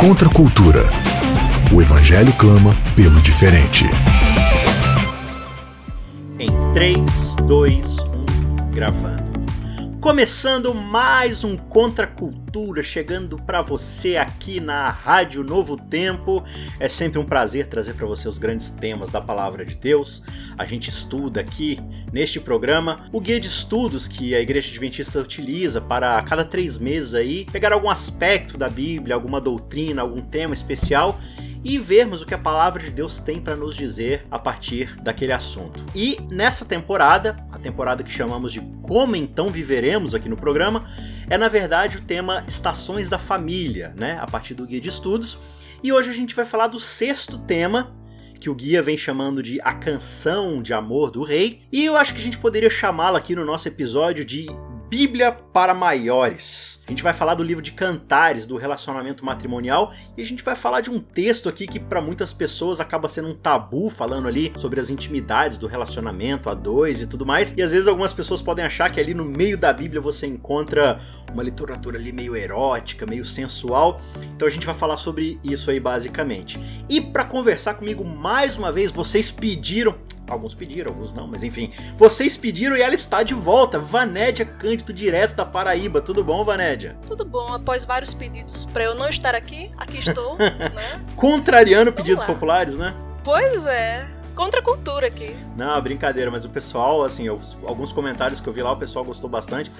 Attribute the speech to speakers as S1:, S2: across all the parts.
S1: Contra a cultura. O Evangelho clama pelo diferente.
S2: Em 3, 2, 1, gravando. Começando mais um Contra Cultura, chegando para você aqui na Rádio Novo Tempo. É sempre um prazer trazer para você os grandes temas da Palavra de Deus. A gente estuda aqui neste programa o guia de estudos que a Igreja Adventista utiliza para a cada três meses aí pegar algum aspecto da Bíblia, alguma doutrina, algum tema especial e vermos o que a palavra de Deus tem para nos dizer a partir daquele assunto. E nessa temporada, a temporada que chamamos de Como então viveremos aqui no programa, é na verdade o tema Estações da Família, né, a partir do guia de estudos. E hoje a gente vai falar do sexto tema, que o guia vem chamando de A Canção de Amor do Rei, e eu acho que a gente poderia chamá-la aqui no nosso episódio de Bíblia para Maiores. A gente vai falar do livro de Cantares, do relacionamento matrimonial, e a gente vai falar de um texto aqui que para muitas pessoas acaba sendo um tabu, falando ali sobre as intimidades do relacionamento a dois e tudo mais. E às vezes algumas pessoas podem achar que ali no meio da Bíblia você encontra uma literatura ali meio erótica, meio sensual. Então a gente vai falar sobre isso aí basicamente. E para conversar comigo mais uma vez, vocês pediram Alguns pediram, alguns não, mas enfim. Vocês pediram e ela está de volta. Vanédia Cândido, direto da Paraíba. Tudo bom, Vanédia?
S3: Tudo bom. Após vários pedidos para eu não estar aqui, aqui estou, né?
S2: Contrariando Vamos pedidos lá. populares, né?
S3: Pois é. Contra a cultura aqui.
S2: Não, brincadeira, mas o pessoal, assim, eu, alguns comentários que eu vi lá, o pessoal gostou bastante.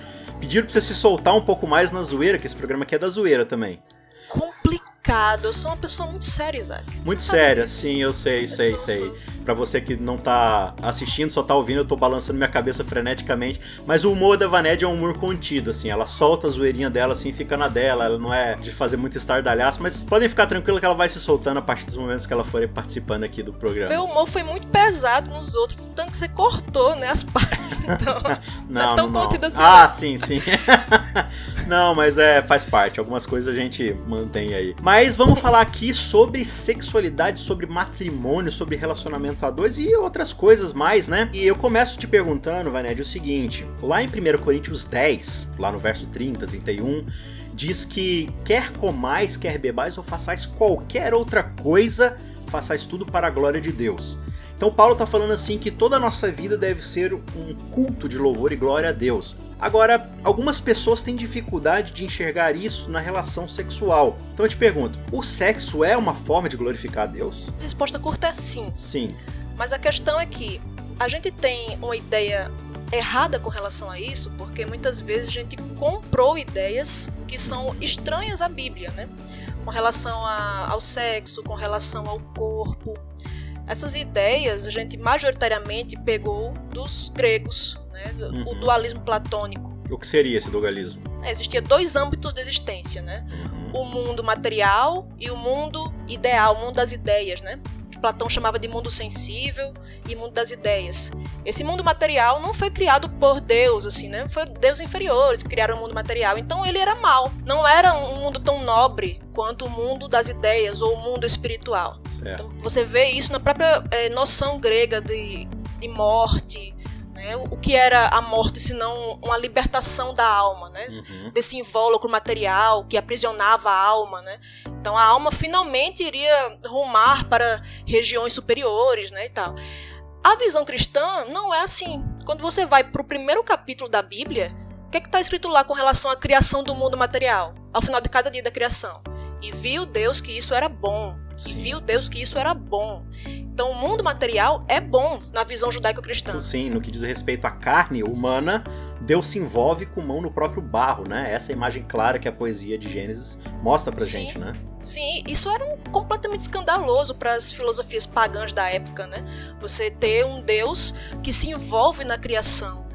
S2: Pediram pra você se soltar um pouco mais na zoeira, que esse programa aqui é da zoeira também.
S3: Complicado. Eu sou uma pessoa muito séria, Isaac.
S2: Muito séria, sim, eu sei, sei, eu sou, sei. Sou para você que não tá assistindo, só tá ouvindo, eu tô balançando minha cabeça freneticamente. Mas o humor da Vaned é um humor contido, assim. Ela solta a zoeirinha dela, assim, fica na dela. Ela não é de fazer muito estardalhaço, mas podem ficar tranquilo que ela vai se soltando a partir dos momentos que ela for participando aqui do programa.
S3: Meu humor foi muito pesado nos outros, tanto que você cortou, né, as partes. Então,
S2: não, não é tão não, contido assim. Ah, não. sim, sim. não, mas é, faz parte. Algumas coisas a gente mantém aí. Mas vamos falar aqui sobre sexualidade, sobre matrimônio, sobre relacionamento e outras coisas mais, né? E eu começo te perguntando, Vaned, o seguinte: lá em 1 Coríntios 10, lá no verso 30, 31, diz que quer comais, quer bebais ou façais qualquer outra coisa, façais tudo para a glória de Deus. Então Paulo está falando assim que toda a nossa vida deve ser um culto de louvor e glória a Deus. Agora, algumas pessoas têm dificuldade de enxergar isso na relação sexual. Então eu te pergunto, o sexo é uma forma de glorificar a Deus?
S3: A resposta curta é sim.
S2: Sim.
S3: Mas a questão é que a gente tem uma ideia errada com relação a isso, porque muitas vezes a gente comprou ideias que são estranhas à Bíblia, né? Com relação a, ao sexo, com relação ao corpo. Essas ideias a gente majoritariamente pegou dos gregos, né? Uhum. o dualismo platônico.
S2: O que seria esse dualismo?
S3: É, existia dois âmbitos de existência, né? Uhum. O mundo material e o mundo ideal, o mundo das ideias, né? Platão chamava de mundo sensível e mundo das ideias. Esse mundo material não foi criado por Deus, assim, né? Foi deuses inferiores que criaram o mundo material. Então ele era mal. Não era um mundo tão nobre quanto o mundo das ideias ou o mundo espiritual. Então, você vê isso na própria é, noção grega de, de morte, né? O que era a morte senão uma libertação da alma, né? Uhum. Desse invólucro material que aprisionava a alma, né? Então a alma finalmente iria rumar para regiões superiores, né, e tal. A visão cristã não é assim. Quando você vai para o primeiro capítulo da Bíblia, o que é está escrito lá com relação à criação do mundo material? Ao final de cada dia da criação. E viu Deus que isso era bom. E viu Deus que isso era bom. Então, o mundo material é bom na visão judaico-cristã.
S2: Sim, no que diz respeito à carne humana, Deus se envolve com mão no próprio barro, né? Essa é a imagem clara que a poesia de Gênesis mostra pra Sim. gente, né?
S3: Sim, isso era um, completamente escandaloso para as filosofias pagãs da época, né? Você ter um Deus que se envolve na criação.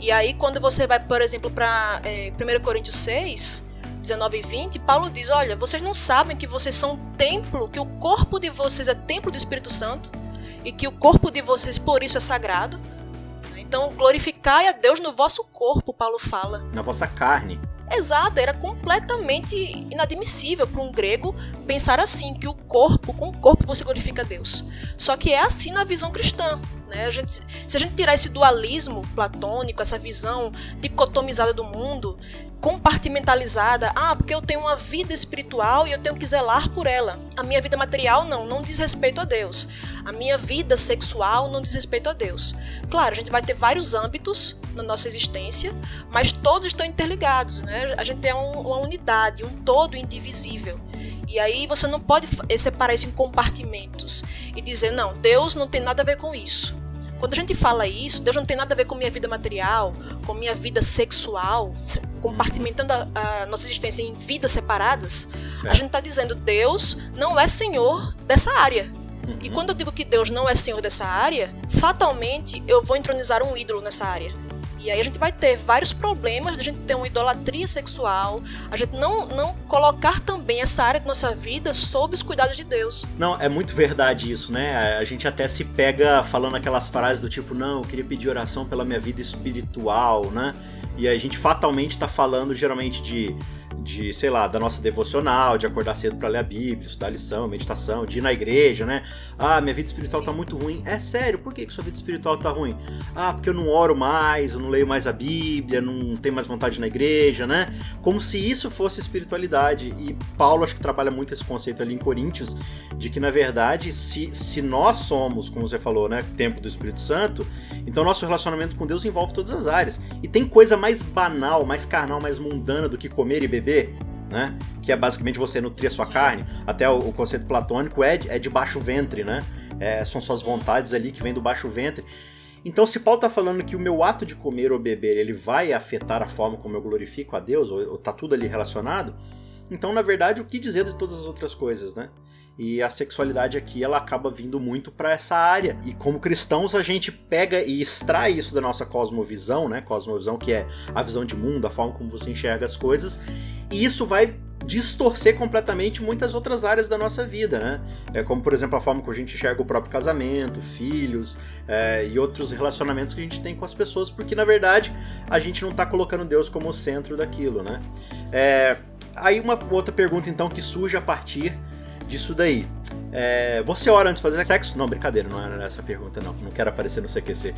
S3: E aí, quando você vai, por exemplo, para é, 1 Coríntios 6, 19 e 20, Paulo diz: Olha, vocês não sabem que vocês são templo, que o corpo de vocês é templo do Espírito Santo e que o corpo de vocês por isso é sagrado. Então, glorificai a Deus no vosso corpo, Paulo fala.
S2: Na vossa carne.
S3: Exato, era completamente inadmissível para um grego pensar assim, que o corpo, com o corpo você glorifica a Deus. Só que é assim na visão cristã. Né? A gente, se a gente tirar esse dualismo platônico, essa visão dicotomizada do mundo, compartimentalizada. Ah, porque eu tenho uma vida espiritual e eu tenho que zelar por ela. A minha vida material não, não diz respeito a Deus. A minha vida sexual não diz respeito a Deus. Claro, a gente vai ter vários âmbitos na nossa existência, mas todos estão interligados, né? A gente é um, uma unidade, um todo indivisível. E aí você não pode separar isso em compartimentos e dizer, não, Deus não tem nada a ver com isso. Quando a gente fala isso, Deus não tem nada a ver com minha vida material, com minha vida sexual, compartimentando a, a nossa existência em vidas separadas, certo. a gente está dizendo Deus não é Senhor dessa área. Uhum. E quando eu digo que Deus não é Senhor dessa área, fatalmente eu vou entronizar um ídolo nessa área. E aí a gente vai ter vários problemas de a gente ter uma idolatria sexual, a gente não, não colocar também essa área de nossa vida sob os cuidados de Deus.
S2: Não, é muito verdade isso, né? A gente até se pega falando aquelas frases do tipo, não, eu queria pedir oração pela minha vida espiritual, né? E a gente fatalmente está falando geralmente de de, sei lá, da nossa devocional, de acordar cedo para ler a Bíblia, estudar lição, meditação, de ir na igreja, né? Ah, minha vida espiritual tá Sim. tá muito ruim. É sério, por que, que sua vida espiritual tá ruim? Ah, porque eu não oro mais, eu não leio mais a Bíblia, não tenho mais vontade na igreja, né? Como se isso fosse espiritualidade. E Paulo acho que trabalha muito esse conceito ali em Coríntios, de que na verdade, se, se nós somos, como você falou, né, templo do Espírito Santo, então nosso relacionamento com Deus envolve todas as áreas. E tem coisa mais banal, mais carnal, mais mundana do que comer e beber né? Que é basicamente você nutrir a sua carne. Até o, o conceito platônico é de, é de baixo ventre, né? É, são suas vontades ali que vêm do baixo ventre. Então, se Paulo está falando que o meu ato de comer ou beber ele vai afetar a forma como eu glorifico a Deus, ou, ou tá tudo ali relacionado, então, na verdade, o que dizer de todas as outras coisas, né? E a sexualidade aqui, ela acaba vindo muito para essa área. E como cristãos, a gente pega e extrai isso da nossa cosmovisão, né? Cosmovisão que é a visão de mundo, a forma como você enxerga as coisas. E isso vai distorcer completamente muitas outras áreas da nossa vida, né? É como, por exemplo, a forma que a gente enxerga o próprio casamento, filhos é, e outros relacionamentos que a gente tem com as pessoas, porque na verdade a gente não está colocando Deus como o centro daquilo, né? É, aí uma outra pergunta então que surge a partir disso daí. É, você ora antes de fazer sexo? Não, brincadeira, não era essa pergunta, não. Não quero aparecer no CQC.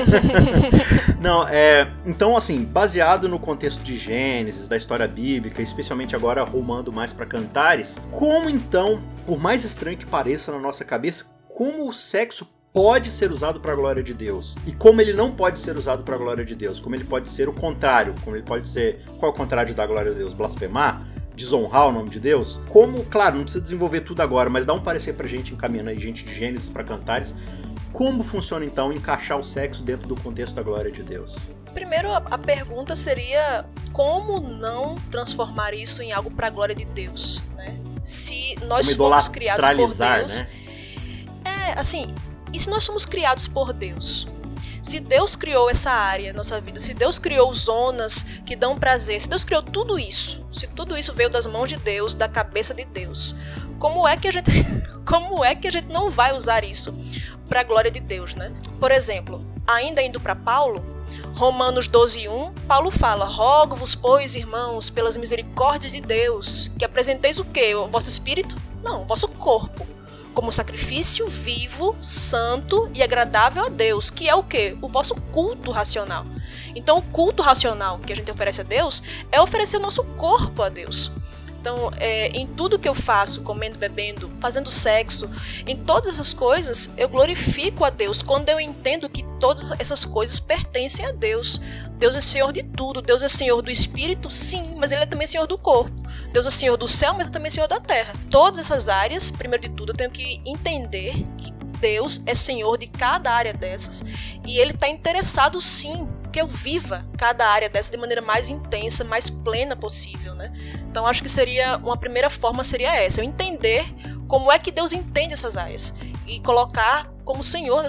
S2: não, é. Então, assim, baseado no contexto de Gênesis, da história bíblica, especialmente agora rumando mais para Cantares, como então, por mais estranho que pareça na nossa cabeça, como o sexo pode ser usado para a glória de Deus e como ele não pode ser usado para a glória de Deus, como ele pode ser o contrário, como ele pode ser qual é o contrário da glória de Deus, blasfemar, desonrar o nome de Deus? Como, claro, não precisa desenvolver tudo agora, mas dá um parecer pra gente encaminhando aí gente de Gênesis para Cantares. Como funciona então encaixar o sexo dentro do contexto da glória de Deus?
S3: Primeiro, a, pergunta seria como não transformar isso em algo para a glória de Deus, né? Se nós somos criados por Deus, né? é assim, e se nós somos criados por Deus? Se Deus criou essa área nossa vida, se Deus criou zonas que dão prazer, se Deus criou tudo isso, se tudo isso veio das mãos de Deus, da cabeça de Deus, como é que a gente, como é que a gente não vai usar isso para a glória de Deus, né? Por exemplo, ainda indo para Paulo, Romanos 12:1, Paulo fala: "Rogo-vos, pois, irmãos, pelas misericórdias de Deus, que apresenteis o quê? O vosso espírito? Não, o vosso corpo como sacrifício vivo, santo e agradável a Deus, que é o que? O vosso culto racional. Então, o culto racional que a gente oferece a Deus é oferecer o nosso corpo a Deus. Então, é, em tudo que eu faço, comendo, bebendo, fazendo sexo, em todas essas coisas, eu glorifico a Deus quando eu entendo que todas essas coisas pertencem a Deus. Deus é Senhor de tudo. Deus é Senhor do espírito, sim, mas Ele é também Senhor do corpo. Deus é Senhor do céu, mas é também Senhor da terra. Todas essas áreas, primeiro de tudo, eu tenho que entender que Deus é Senhor de cada área dessas e Ele está interessado, sim, que eu viva cada área dessa de maneira mais intensa, mais plena possível, né? Então acho que seria uma primeira forma seria essa, eu entender como é que Deus entende essas áreas e colocar como Senhor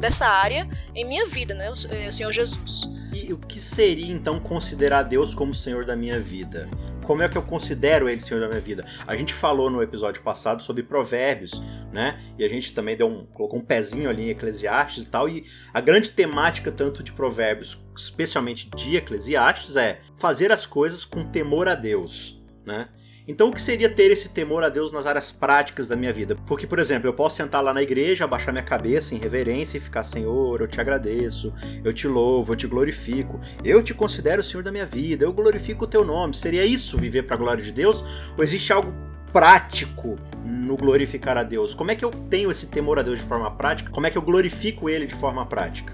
S3: dessa área em minha vida, né, o Senhor Jesus.
S2: E o que seria então considerar Deus como Senhor da minha vida? Como é que eu considero Ele Senhor da minha vida? A gente falou no episódio passado sobre provérbios, né? E a gente também deu um, colocou um pezinho ali em Eclesiastes e tal. E a grande temática tanto de provérbios, especialmente de Eclesiastes, é fazer as coisas com temor a Deus né? Então, o que seria ter esse temor a Deus nas áreas práticas da minha vida? Porque, por exemplo, eu posso sentar lá na igreja, abaixar minha cabeça em reverência e ficar, Senhor, eu te agradeço, eu te louvo, eu te glorifico, eu te considero o Senhor da minha vida, eu glorifico o teu nome. Seria isso viver para a glória de Deus? Ou existe algo prático no glorificar a Deus? Como é que eu tenho esse temor a Deus de forma prática? Como é que eu glorifico ele de forma prática?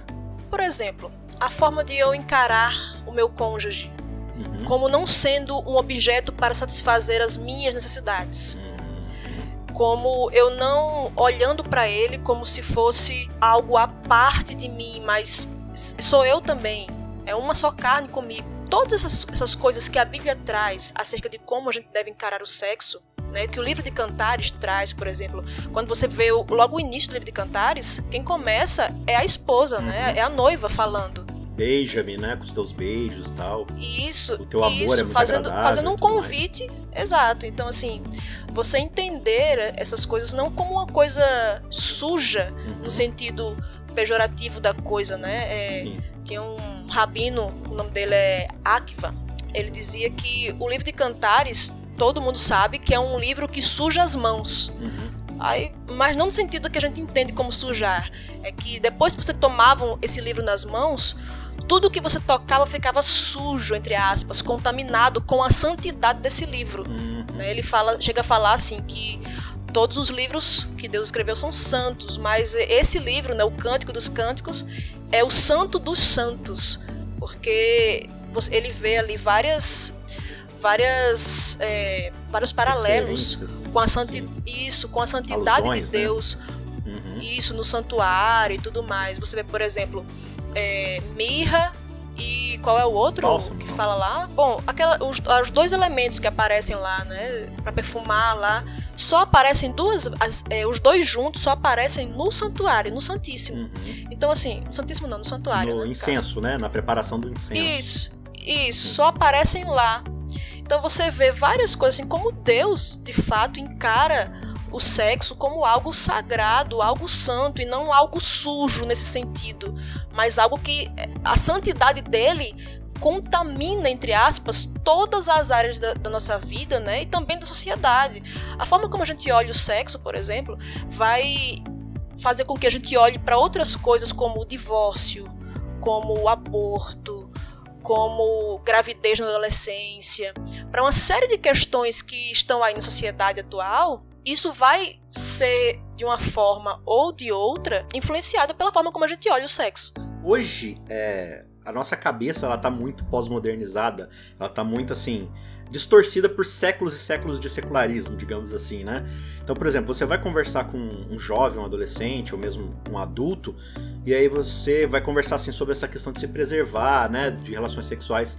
S3: Por exemplo, a forma de eu encarar o meu cônjuge uhum. como não sendo um objeto para satisfazer as minhas necessidades. Uhum. Como eu não olhando para ele como se fosse algo à parte de mim, mas sou eu também. É uma só carne comigo. Todas essas, essas coisas que a Bíblia traz acerca de como a gente deve encarar o sexo, né, que o livro de Cantares traz, por exemplo, quando você vê o, logo o início do livro de Cantares, quem começa é a esposa, né, é a noiva falando
S2: beija-me, né? Com os teus beijos e tal.
S3: Isso.
S2: O teu amor
S3: isso,
S2: é muito
S3: fazendo, fazendo um convite. Mais. Exato. Então, assim, você entender essas coisas não como uma coisa suja, uhum. no sentido pejorativo da coisa, né? É, Sim. Tinha um rabino, o nome dele é Akiva. Ele dizia que o livro de Cantares, todo mundo sabe que é um livro que suja as mãos. Uhum. Aí, mas não no sentido que a gente entende como sujar. É que depois que você tomava esse livro nas mãos, tudo que você tocava ficava sujo, entre aspas, contaminado com a santidade desse livro. Uhum. Né? Ele fala, chega a falar assim que todos os livros que Deus escreveu são santos, mas esse livro, né, o Cântico dos Cânticos, é o santo dos santos, porque ele vê ali várias várias é, vários paralelos com a santi isso com a santidade Alusões, de né? Deus né? uhum. isso no santuário e tudo mais você vê por exemplo é, mirra e qual é o outro Bálsamo, que fala lá? Bom, aquela, os, os, dois elementos que aparecem lá, né, para perfumar lá, só aparecem duas, as, é, os dois juntos só aparecem no santuário, no Santíssimo. Uhum. Então assim, no Santíssimo não, no santuário.
S2: No
S3: né,
S2: incenso, né, na preparação do incenso.
S3: Isso, isso, só aparecem lá. Então você vê várias coisas assim, como Deus de fato encara o sexo como algo sagrado, algo santo e não algo sujo nesse sentido, mas algo que a santidade dele contamina, entre aspas, todas as áreas da, da, nossa vida, né? E também da sociedade. A forma como a gente olha o sexo, por exemplo, vai fazer com que a gente olhe para outras coisas como o divórcio, como o aborto, como gravidez na adolescência, para uma série de questões que estão aí na sociedade atual isso vai ser, de uma forma ou de outra, influenciado pela forma como a gente olha o sexo.
S2: Hoje, é, a nossa cabeça ela tá muito pós-modernizada, ela tá muito assim distorcida por séculos e séculos de secularismo, digamos assim, né? Então, por exemplo, você vai conversar com um jovem, um adolescente ou mesmo um adulto, e aí você vai conversar assim sobre essa questão de se preservar, né, de relações sexuais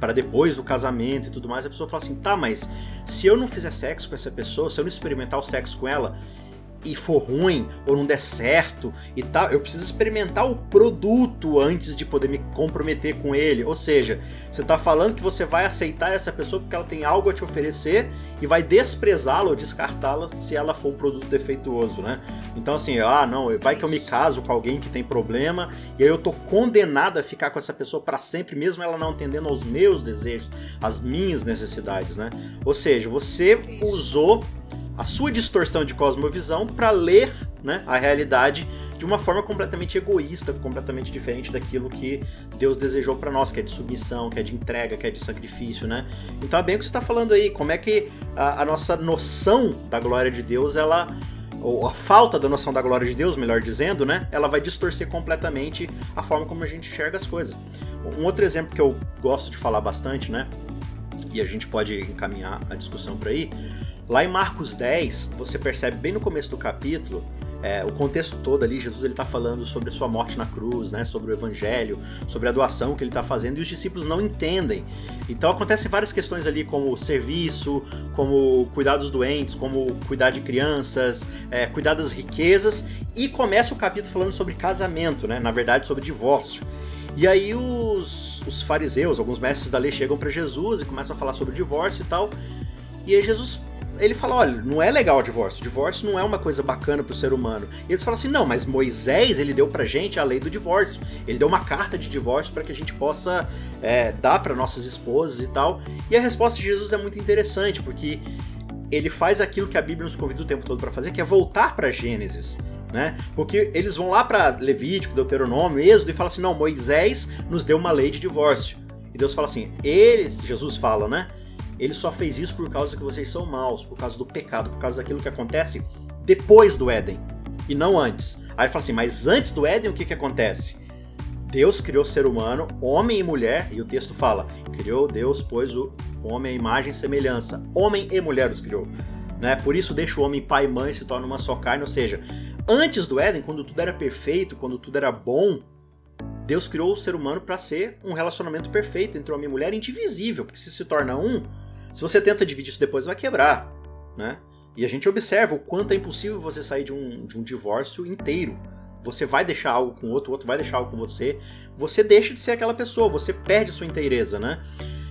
S2: para depois do casamento e tudo mais, a pessoa fala assim: tá, mas se eu não fizer sexo com essa pessoa, se eu não experimentar o sexo com ela, e for ruim ou não der certo e tal, eu preciso experimentar o produto antes de poder me comprometer com ele. Ou seja, você está falando que você vai aceitar essa pessoa porque ela tem algo a te oferecer e vai desprezá-la ou descartá-la se ela for um produto defeituoso, né? Então assim, ah, não, vai que eu me caso com alguém que tem problema e aí eu tô condenado a ficar com essa pessoa para sempre, mesmo ela não atendendo aos meus desejos, às minhas necessidades, né? Ou seja, você usou a sua distorção de cosmovisão para ler né, a realidade de uma forma completamente egoísta, completamente diferente daquilo que Deus desejou para nós, que é de submissão, que é de entrega, que é de sacrifício, né? Então é bem o que você está falando aí, como é que a, a, nossa noção da glória de Deus, ela ou a falta da noção da glória de Deus, melhor dizendo, né? Ela vai distorcer completamente a forma como a gente enxerga as coisas. Um outro exemplo que eu gosto de falar bastante, né? E a gente pode encaminhar a discussão por aí, Lá em Marcos 10, você percebe bem no começo do capítulo, é, o contexto todo ali, Jesus ele está falando sobre a sua morte na cruz, né, sobre o evangelho, sobre a doação que ele está fazendo, e os discípulos não entendem. Então acontecem várias questões ali, como serviço, como cuidar dos doentes, como cuidar de crianças, é, cuidar das riquezas, e começa o capítulo falando sobre casamento, né, na verdade sobre divórcio. E aí os, os fariseus, alguns mestres da lei chegam para Jesus e começam a falar sobre divórcio e tal. E aí Jesus ele fala, olha, não é legal o divórcio. O divórcio não é uma coisa bacana pro ser humano. E eles falam assim, não, mas Moisés, ele deu pra gente a lei do divórcio. Ele deu uma carta de divórcio para que a gente possa é, dar para nossas esposas e tal. E a resposta de Jesus é muito interessante, porque ele faz aquilo que a Bíblia nos convida o tempo todo para fazer, que é voltar para Gênesis. Né? Porque eles vão lá para Levítico, Deuteronômio, Êxodo e falam assim: não, Moisés nos deu uma lei de divórcio. E Deus fala assim: eles, Jesus fala, né? Ele só fez isso por causa que vocês são maus, por causa do pecado, por causa daquilo que acontece depois do Éden e não antes. Aí ele fala assim: mas antes do Éden, o que, que acontece? Deus criou o ser humano, homem e mulher, e o texto fala: criou Deus, pois o homem é imagem e semelhança. Homem e mulher os criou. Né? Por isso deixa o homem pai e mãe se torna uma só carne. Ou seja, antes do Éden, quando tudo era perfeito, quando tudo era bom, Deus criou o ser humano para ser um relacionamento perfeito entre homem e mulher, indivisível, porque se se torna um, se você tenta dividir isso depois, vai quebrar, né? E a gente observa o quanto é impossível você sair de um, de um divórcio inteiro. Você vai deixar algo com o outro, o outro vai deixar algo com você. Você deixa de ser aquela pessoa, você perde sua inteireza, né?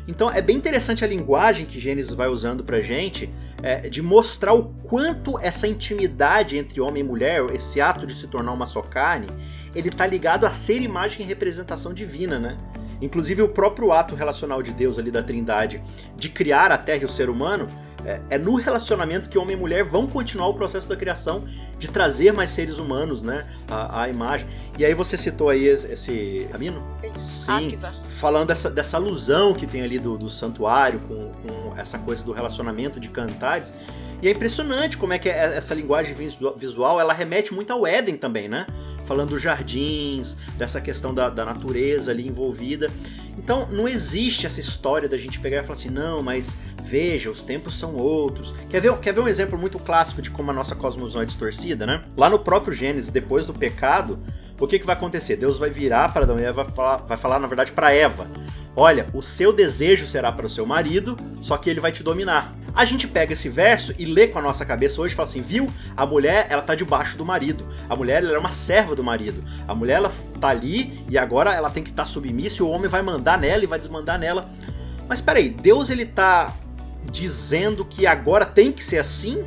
S2: Então é bem interessante a linguagem que Gênesis vai usando pra gente é, de mostrar o quanto essa intimidade entre homem e mulher, esse ato de se tornar uma só carne, ele tá ligado a ser imagem e representação divina, né? Inclusive o próprio ato relacional de Deus ali da Trindade de criar a Terra e o ser humano é, é, no relacionamento que homem e mulher vão continuar o processo da criação de trazer mais seres humanos, né, à, imagem. E aí você citou aí esse caminho?
S3: Isso.
S2: Sim,
S3: Akiva.
S2: falando dessa, dessa alusão que tem ali do, do santuário com, com essa coisa do relacionamento de cantares. E é impressionante como é que é essa linguagem visual, ela remete muito ao Éden também, né? falando dos jardins, dessa questão da, da natureza ali envolvida. Então não existe essa história da gente pegar e falar assim, não, mas veja, os tempos são outros. Quer ver, quer ver um exemplo muito clássico de como a nossa cosmovisão é distorcida, né? Lá no próprio Gênesis, depois do pecado, o que, que vai acontecer? Deus vai virar para Adão e Eva, vai falar, vai falar na verdade para Eva: Olha, o seu desejo será para o seu marido, só que ele vai te dominar. A gente pega esse verso e lê com a nossa cabeça hoje e fala assim, viu? A mulher, ela tá debaixo do marido. A mulher, ela é uma serva do marido. A mulher, ela tá ali e agora ela tem que estar tá submissa e o homem vai mandar nela e vai desmandar nela. Mas peraí, Deus ele tá dizendo que agora tem que ser assim?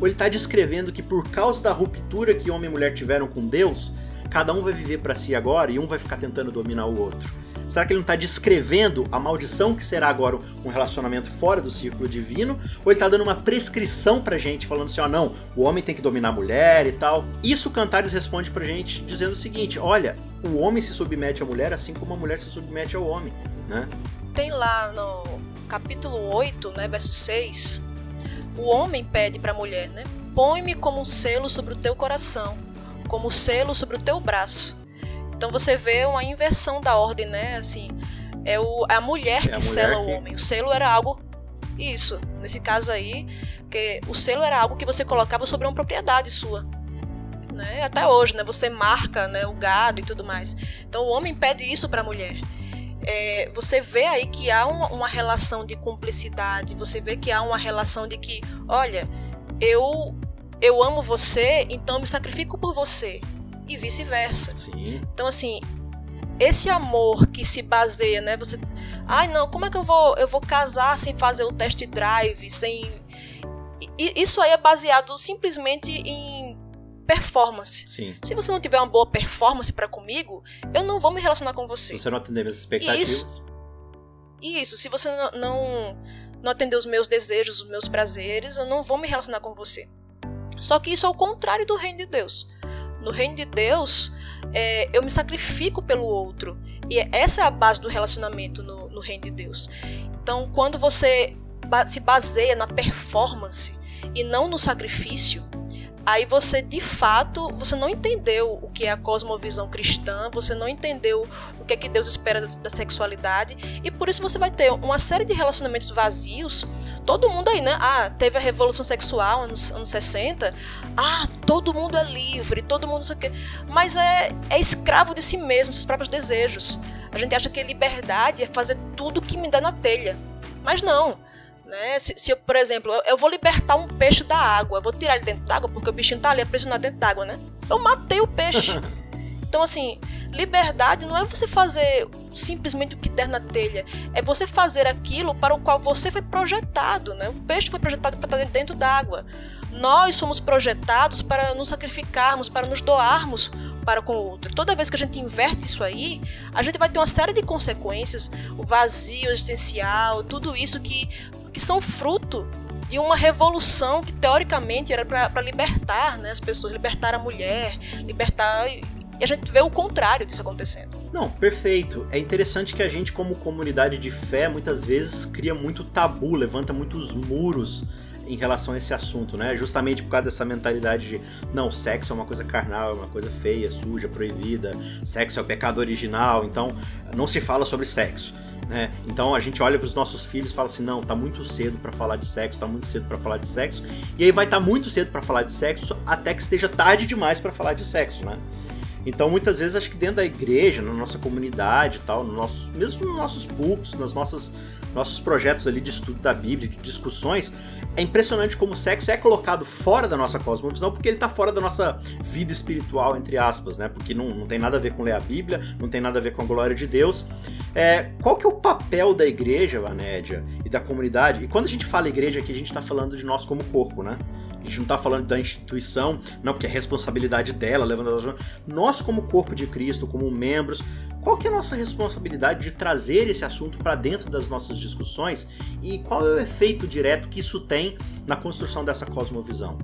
S2: Ou ele tá descrevendo que por causa da ruptura que homem e mulher tiveram com Deus, cada um vai viver para si agora e um vai ficar tentando dominar o outro? Será que ele não está descrevendo a maldição que será agora um relacionamento fora do círculo divino? Ou ele está dando uma prescrição pra gente, falando assim, ó, oh, não, o homem tem que dominar a mulher e tal? Isso Cantares responde pra gente dizendo o seguinte, olha, o homem se submete à mulher assim como a mulher se submete ao homem, né?
S3: Tem lá no capítulo 8, né, verso 6, o homem pede para a mulher, né? Põe-me como um selo sobre o teu coração, como selo sobre o teu braço. Então você vê uma inversão da ordem, né? Assim, é o, a mulher é que a mulher sela que... o homem. O selo era algo. Isso, nesse caso aí, que o selo era algo que você colocava sobre uma propriedade sua. Né? Até hoje, né? Você marca né, o gado e tudo mais. Então o homem pede isso para a mulher. É, você vê aí que há uma, uma relação de cumplicidade, você vê que há uma relação de que, olha, eu eu amo você, então eu me sacrifico por você e vice-versa. Então, assim, esse amor que se baseia, né? Você. Ai, não, como é que eu vou, eu vou casar sem fazer o test drive, sem. E, isso aí é baseado simplesmente em performance.
S2: Sim.
S3: Se você não tiver uma boa performance para comigo, eu não vou me relacionar com você.
S2: Se você não atender minhas expectativas.
S3: Isso, isso se você não, não, não atender os meus desejos, os meus prazeres, eu não vou me relacionar com você. Só que isso é o contrário do reino de Deus. No reino de Deus, é, eu me sacrifico pelo outro. E essa é a base do relacionamento no, no reino de Deus. Então, quando você se baseia na performance e não no sacrifício, aí você de fato você não entendeu o que é a cosmovisão cristã, você não entendeu o que é que Deus espera da, sexualidade e por isso você vai ter uma série de relacionamentos vazios. Todo mundo aí, né? Ah, teve a revolução sexual nos anos 60. Ah, todo mundo é livre, todo mundo sei o quê. Mas é, é escravo de si mesmo, seus próprios desejos. A gente acha que liberdade é fazer tudo que me dá na telha. Mas não. Né? Se, se eu, por exemplo, eu, eu, vou libertar um peixe da água, eu vou tirar ele dentro d'água porque o bichinho tá ali aprisionado dentro d'água, né? Eu matei o peixe. Então, assim, Liberdade não é você fazer simplesmente o que der na telha, é você fazer aquilo para o qual você foi projetado, né? O peixe foi projetado para estar dentro d'água. Nós somos projetados para nos sacrificarmos, para nos doarmos para com o outro. Toda vez que a gente inverte isso aí, a gente vai ter uma série de consequências, o vazio existencial, tudo isso que, que são fruto de uma revolução que teoricamente era para libertar né, as pessoas, libertar a mulher, libertar. E a gente vê o contrário disso acontecendo.
S2: Não, perfeito. É interessante que a gente, como comunidade de fé, muitas vezes cria muito tabu, levanta muitos muros em relação a esse assunto, né? Justamente por causa dessa mentalidade de não, sexo é uma coisa carnal, é uma coisa feia, suja, proibida, sexo é o pecado original, então não se fala sobre sexo. Né? Então a gente olha para os nossos filhos e fala assim: não, tá muito cedo para falar de sexo, tá muito cedo para falar de sexo, e aí vai estar tá muito cedo para falar de sexo até que esteja tarde demais para falar de sexo, né? Então muitas vezes acho que dentro da igreja, na nossa comunidade tal, no nosso, mesmo nos nossos púlpitos, nos nossos, nossos projetos ali de estudo da Bíblia, de discussões, é impressionante como o sexo é colocado fora da nossa cosmovisão, porque ele está fora da nossa vida espiritual, entre aspas, né? Porque não, não tem nada a ver com ler a Bíblia, não tem nada a ver com a glória de Deus. É, qual que é o papel da igreja, Vanédia, e da comunidade? E quando a gente fala igreja aqui, a gente está falando de nós como corpo, né? A gente não está falando da instituição, não, porque é responsabilidade dela, levando nós como corpo de Cristo, como membros, qual que é a nossa responsabilidade de trazer esse assunto para dentro das nossas discussões e qual é o efeito direto que isso tem na construção dessa cosmovisão?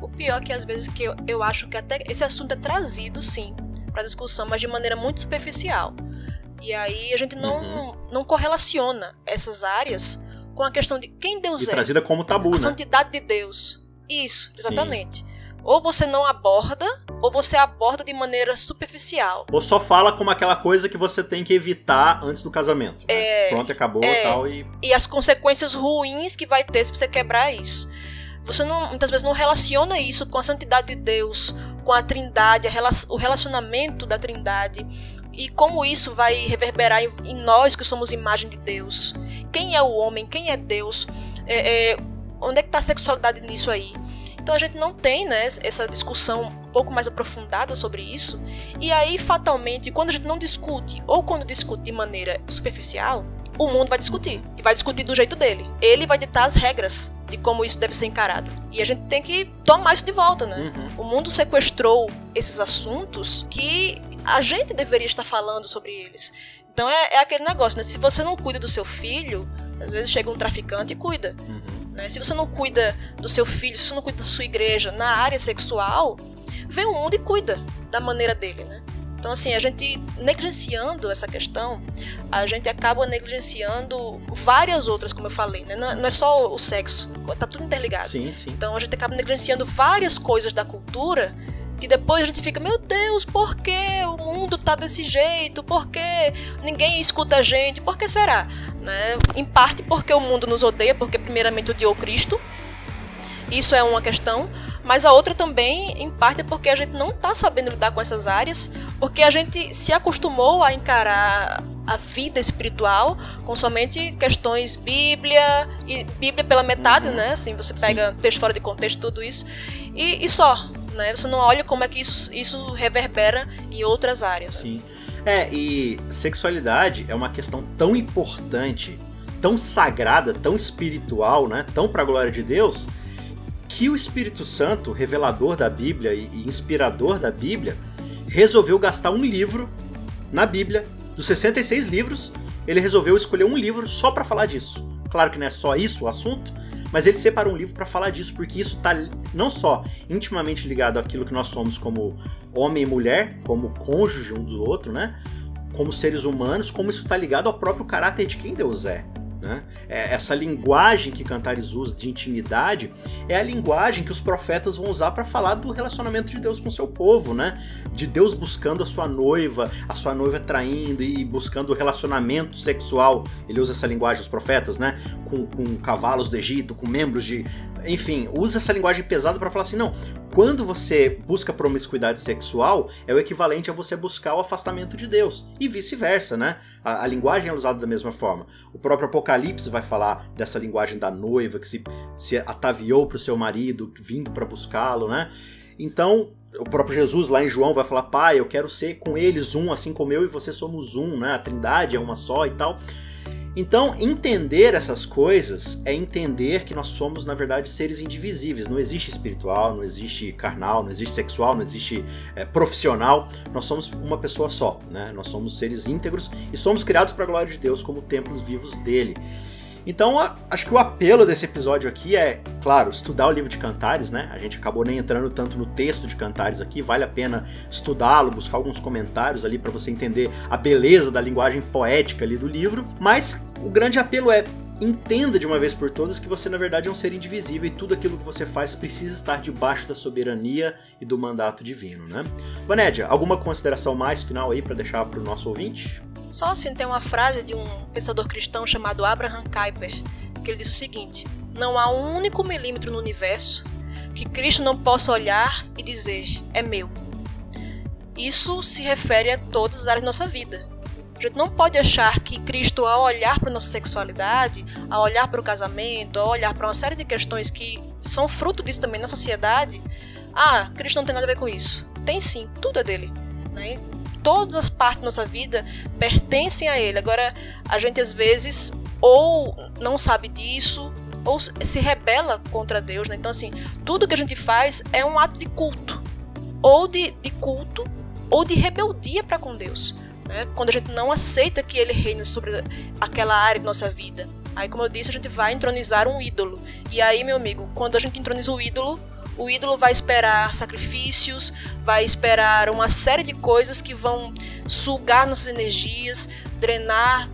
S3: O pior é que às vezes que eu, eu acho que até esse assunto é trazido sim para discussão, mas de maneira muito superficial. E aí a gente não, uhum. não correlaciona essas áreas com a questão de quem Deus
S2: e
S3: é.
S2: trazida como tabu,
S3: a
S2: né?
S3: santidade de Deus. Isso, exatamente. Sim. Ou você não aborda, ou você aborda de maneira superficial.
S2: Ou só fala como aquela coisa que você tem que evitar antes do casamento. Né?
S3: É,
S2: Pronto, acabou é, tal, e
S3: E as consequências ruins que vai ter se você quebrar isso. Você não, muitas vezes não relaciona isso com a santidade de Deus, com a trindade, a, o relacionamento da trindade e como isso vai reverberar em, em, nós que somos imagem de Deus. Quem é o homem? Quem é Deus? É, é, onde é que está a sexualidade nisso aí? Então a gente não tem né, essa discussão um pouco mais aprofundada sobre isso. E aí, fatalmente, quando a gente não discute, ou quando discute de maneira superficial, o mundo vai discutir. E vai discutir do jeito dele. Ele vai ditar as regras de como isso deve ser encarado. E a gente tem que tomar isso de volta, né? Uhum. O mundo sequestrou esses assuntos que a gente deveria estar falando sobre eles. Então é, é aquele negócio, né? Se você não cuida do seu filho, às vezes chega um traficante e cuida. Uhum. Né? Se você não cuida do seu filho, se você não cuida da sua igreja na área sexual, vem o mundo e cuida da maneira dele, né? Então, assim, a gente negligenciando essa questão, a gente acaba negligenciando várias outras, como eu falei, né? Não é só o sexo, tá tudo interligado.
S2: Sim, sim.
S3: Então, a gente acaba negligenciando várias coisas da cultura que depois a gente fica, meu Deus, por que o mundo tá desse jeito? Por que ninguém escuta a gente? Por que será? Né? Em parte porque o mundo nos odeia, porque primeiramente odiou Cristo. Isso é uma questão, mas a outra também, em parte, é porque a gente não está sabendo lidar com essas áreas, porque a gente se acostumou a encarar a vida espiritual com somente questões Bíblia e Bíblia pela metade, uhum. né? Assim, você pega Sim. texto fora de contexto, tudo isso e, e só né? Você não olha como é que isso, isso reverbera em outras áreas.
S2: Sim. É, e sexualidade é uma questão tão importante, tão sagrada, tão espiritual, né? Tão para a glória de Deus, que o Espírito Santo, revelador da Bíblia e inspirador da Bíblia, resolveu gastar um livro na Bíblia, dos 66 livros, ele resolveu escolher um livro só para falar disso. Claro que não é só isso o assunto, mas ele separa um livro para falar disso, porque isso está não só intimamente ligado àquilo que nós somos como homem e mulher, como cônjuge um do outro, né? Como seres humanos, como isso está ligado ao próprio caráter de quem Deus é. Né? É, essa linguagem que Cantares usa de intimidade é a linguagem que os profetas vão usar para falar do relacionamento de Deus com seu povo, né? De Deus buscando a sua noiva, a sua noiva traindo e buscando o relacionamento sexual. Ele usa essa linguagem, os profetas, né? Com, com cavalos do Egito, com membros de. Enfim, usa essa linguagem pesada para falar assim: não, quando você busca promiscuidade sexual, é o equivalente a você buscar o afastamento de Deus. E vice-versa, né? A, a linguagem é usada da mesma forma. O próprio Apocalipse vai falar dessa linguagem da noiva que se, se ataviou para o seu marido, vindo para buscá-lo, né? Então, o próprio Jesus lá em João vai falar: Pai, eu quero ser com eles um, assim como eu e você somos um, né? A trindade é uma só e tal. Então, entender essas coisas é entender que nós somos, na verdade, seres indivisíveis. Não existe espiritual, não existe carnal, não existe sexual, não existe é, profissional. Nós somos uma pessoa só, né? Nós somos seres íntegros e somos criados para a glória de Deus como templos vivos dele. Então, acho que o apelo desse episódio aqui é, claro, estudar o livro de Cantares, né? A gente acabou nem entrando tanto no texto de Cantares aqui, vale a pena estudá-lo, buscar alguns comentários ali para você entender a beleza da linguagem poética ali do livro. Mas o grande apelo é entenda de uma vez por todas que você na verdade é um ser indivisível e tudo aquilo que você faz precisa estar debaixo da soberania e do mandato divino, né? Vanédia, alguma consideração mais final aí para deixar para o nosso ouvinte?
S3: Só assim tem uma frase de um pensador cristão chamado Abraham Kuyper, que ele diz o seguinte: Não há um único milímetro no universo que Cristo não possa olhar e dizer, é meu. Isso se refere a todas as áreas da nossa vida. A gente não pode achar que Cristo, ao olhar para a nossa sexualidade, ao olhar para o casamento, ao olhar para uma série de questões que são fruto disso também na sociedade, ah, Cristo não tem nada a ver com isso. Tem sim, tudo é dele. Né? todas as partes da nossa vida pertencem a Ele. Agora, a gente às vezes ou não sabe disso, ou se rebela contra Deus. Né? Então, assim, tudo que a gente faz é um ato de culto, ou de, de culto, ou de rebeldia para com Deus. Né? Quando a gente não aceita que Ele reine sobre aquela área de nossa vida. Aí, como eu disse, a gente vai entronizar um ídolo. E aí, meu amigo, quando a gente entroniza o ídolo, o ídolo vai esperar sacrifícios, vai esperar uma série de coisas que vão sugar nossas energias, drenar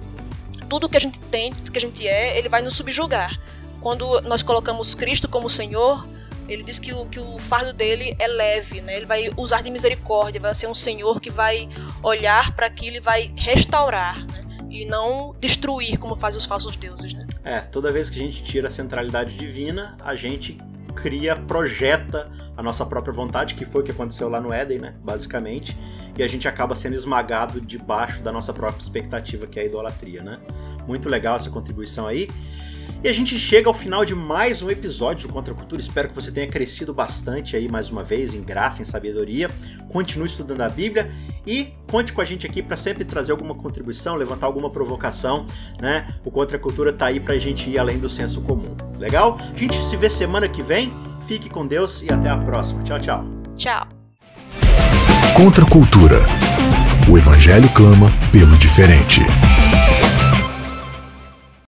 S3: tudo que a gente tem, tudo que a gente é, ele vai nos subjugar. Quando nós colocamos Cristo como Senhor, ele diz que o, que o fardo dele é leve, né? ele vai usar de misericórdia, vai ser um Senhor que vai olhar para aquilo e vai restaurar. Né? e não destruir como fazem os falsos deuses, né?
S2: É, toda vez que a gente tira a centralidade divina, a gente cria, projeta a nossa própria vontade, que foi o que aconteceu lá no Éden, né? Basicamente. E a gente acaba sendo esmagado debaixo da nossa própria expectativa, que é a idolatria, né? Muito legal essa contribuição aí. E a gente chega ao final de mais um episódio do Contra a Cultura. Espero que você tenha crescido bastante aí mais uma vez em graça, em sabedoria. Continue estudando a Bíblia e conte com a gente aqui para sempre trazer alguma contribuição, levantar alguma provocação, né? O Contra a Cultura tá aí pra gente ir além do senso comum. Legal? A gente se vê semana que vem. Fique com Deus e até a próxima. Tchau, tchau.
S3: Tchau.
S1: Contra a Cultura. O Evangelho clama pelo diferente.